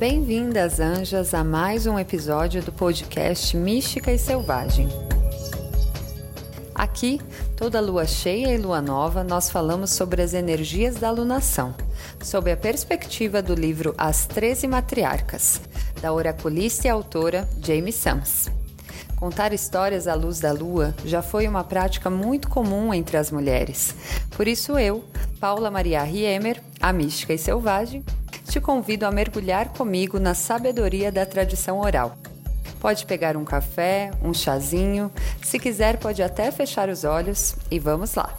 Bem-vindas, anjas, a mais um episódio do podcast Mística e Selvagem. Aqui, toda lua cheia e lua nova, nós falamos sobre as energias da alunação, sob a perspectiva do livro As Treze Matriarcas, da oraculista e autora Jamie Sams. Contar histórias à luz da lua já foi uma prática muito comum entre as mulheres. Por isso eu, Paula Maria Riemer, a mística e selvagem, te convido a mergulhar comigo na sabedoria da tradição oral. Pode pegar um café, um chazinho, se quiser, pode até fechar os olhos e vamos lá!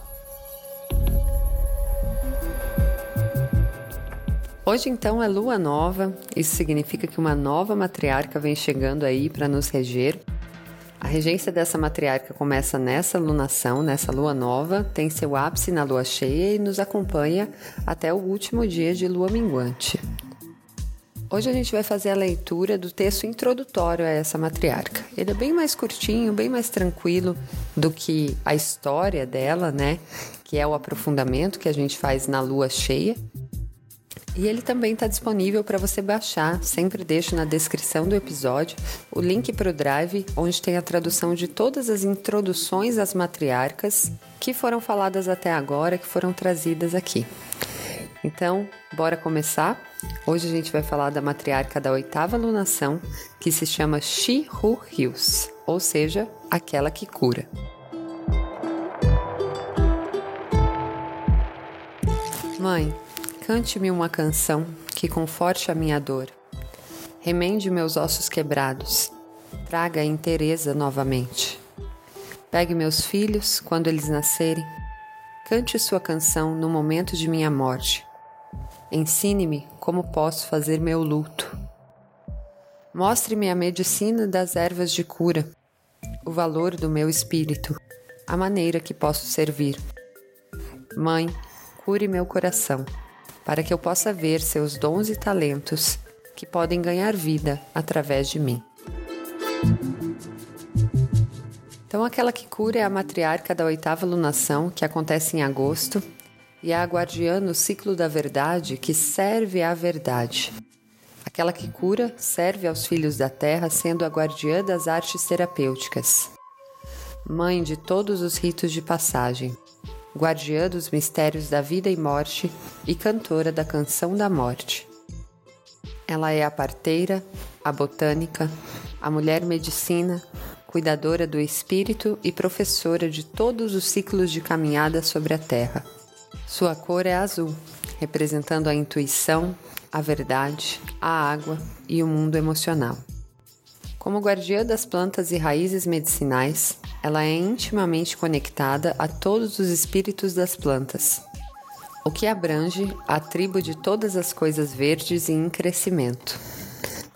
Hoje então é lua nova, isso significa que uma nova matriarca vem chegando aí para nos reger. A regência dessa matriarca começa nessa lunação, nessa lua nova, tem seu ápice na lua cheia e nos acompanha até o último dia de lua minguante. Hoje a gente vai fazer a leitura do texto introdutório a essa matriarca. Ele é bem mais curtinho, bem mais tranquilo do que a história dela, né? Que é o aprofundamento que a gente faz na lua cheia. E ele também está disponível para você baixar. Sempre deixo na descrição do episódio o link para o Drive, onde tem a tradução de todas as introduções às matriarcas que foram faladas até agora, que foram trazidas aqui. Então, bora começar? Hoje a gente vai falar da matriarca da oitava lunação, que se chama Shi-Hu Hyus, ou seja, aquela que cura. Mãe, Cante-me uma canção que conforte a minha dor. Remende meus ossos quebrados. Traga a inteireza novamente. Pegue meus filhos quando eles nascerem. Cante sua canção no momento de minha morte. Ensine-me como posso fazer meu luto. Mostre-me a medicina das ervas de cura, o valor do meu espírito, a maneira que posso servir. Mãe, cure meu coração para que eu possa ver seus dons e talentos que podem ganhar vida através de mim. Então, aquela que cura é a matriarca da oitava lunação, que acontece em agosto, e é a guardiã no ciclo da verdade, que serve à verdade. Aquela que cura serve aos filhos da terra, sendo a guardiã das artes terapêuticas. Mãe de todos os ritos de passagem, guardiã dos mistérios da vida e morte e cantora da canção da morte. Ela é a parteira, a botânica, a mulher medicina, cuidadora do espírito e professora de todos os ciclos de caminhada sobre a terra. Sua cor é azul, representando a intuição, a verdade, a água e o mundo emocional. Como guardiã das plantas e raízes medicinais, ela é intimamente conectada a todos os espíritos das plantas, o que abrange a tribo de todas as coisas verdes e em crescimento.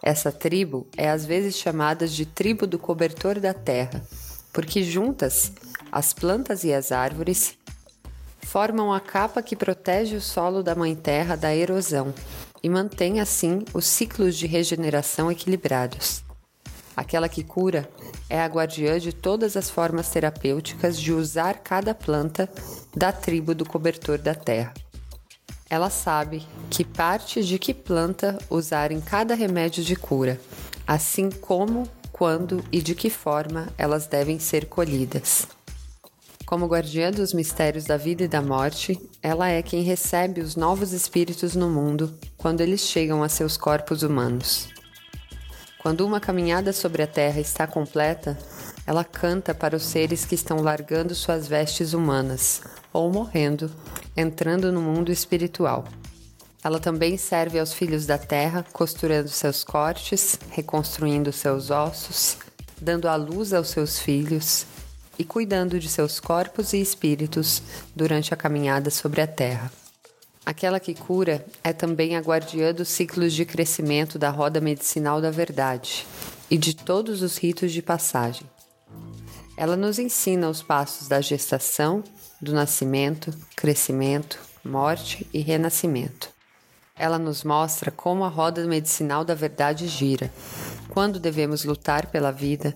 Essa tribo é às vezes chamada de tribo do cobertor da terra, porque juntas, as plantas e as árvores formam a capa que protege o solo da Mãe Terra da erosão e mantém assim os ciclos de regeneração equilibrados. Aquela que cura é a guardiã de todas as formas terapêuticas de usar cada planta da tribo do cobertor da terra. Ela sabe que parte de que planta usar em cada remédio de cura, assim como, quando e de que forma elas devem ser colhidas. Como guardiã dos mistérios da vida e da morte, ela é quem recebe os novos espíritos no mundo quando eles chegam a seus corpos humanos. Quando uma caminhada sobre a terra está completa, ela canta para os seres que estão largando suas vestes humanas ou morrendo, entrando no mundo espiritual. Ela também serve aos filhos da terra, costurando seus cortes, reconstruindo seus ossos, dando a luz aos seus filhos e cuidando de seus corpos e espíritos durante a caminhada sobre a terra. Aquela que cura é também a guardiã dos ciclos de crescimento da roda medicinal da verdade e de todos os ritos de passagem. Ela nos ensina os passos da gestação, do nascimento, crescimento, morte e renascimento. Ela nos mostra como a roda medicinal da verdade gira, quando devemos lutar pela vida,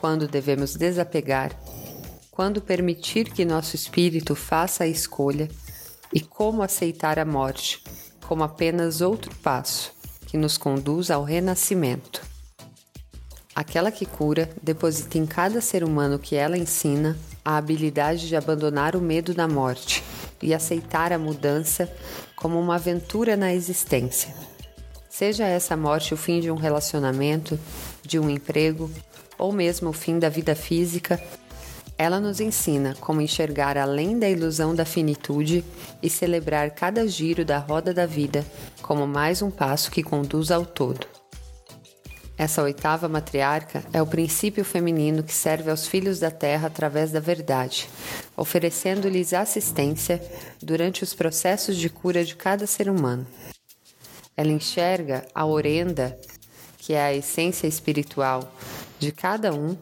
quando devemos desapegar, quando permitir que nosso espírito faça a escolha e como aceitar a morte como apenas outro passo que nos conduz ao renascimento. Aquela que cura deposita em cada ser humano que ela ensina a habilidade de abandonar o medo da morte e aceitar a mudança como uma aventura na existência. Seja essa morte o fim de um relacionamento, de um emprego ou mesmo o fim da vida física, ela nos ensina como enxergar além da ilusão da finitude e celebrar cada giro da roda da vida como mais um passo que conduz ao todo. Essa oitava matriarca é o princípio feminino que serve aos filhos da terra através da verdade, oferecendo-lhes assistência durante os processos de cura de cada ser humano. Ela enxerga a orenda, que é a essência espiritual de cada um,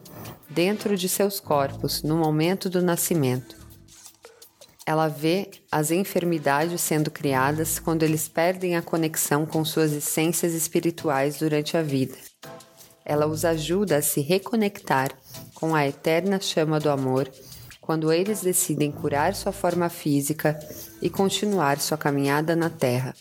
dentro de seus corpos no momento do nascimento. Ela vê as enfermidades sendo criadas quando eles perdem a conexão com suas essências espirituais durante a vida. Ela os ajuda a se reconectar com a eterna chama do amor quando eles decidem curar sua forma física e continuar sua caminhada na Terra.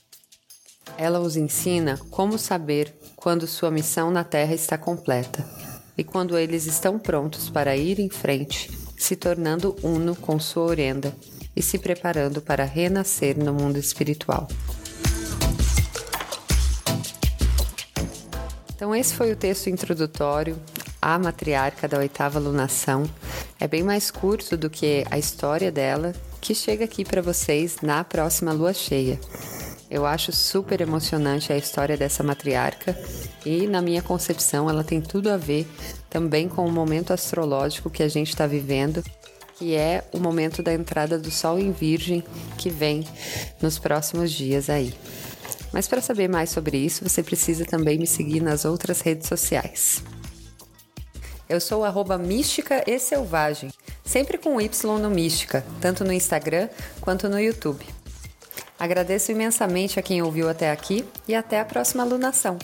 Ela os ensina como saber quando sua missão na Terra está completa e quando eles estão prontos para ir em frente, se tornando uno com sua orenda e se preparando para renascer no mundo espiritual. Então, esse foi o texto introdutório à matriarca da oitava lunação. É bem mais curto do que a história dela, que chega aqui para vocês na próxima lua cheia. Eu acho super emocionante a história dessa matriarca e, na minha concepção, ela tem tudo a ver também com o momento astrológico que a gente está vivendo, que é o momento da entrada do Sol em Virgem que vem nos próximos dias aí. Mas para saber mais sobre isso, você precisa também me seguir nas outras redes sociais. Eu sou arroba mística e selvagem, sempre com Y no mística, tanto no Instagram quanto no YouTube. Agradeço imensamente a quem ouviu até aqui e até a próxima alunação.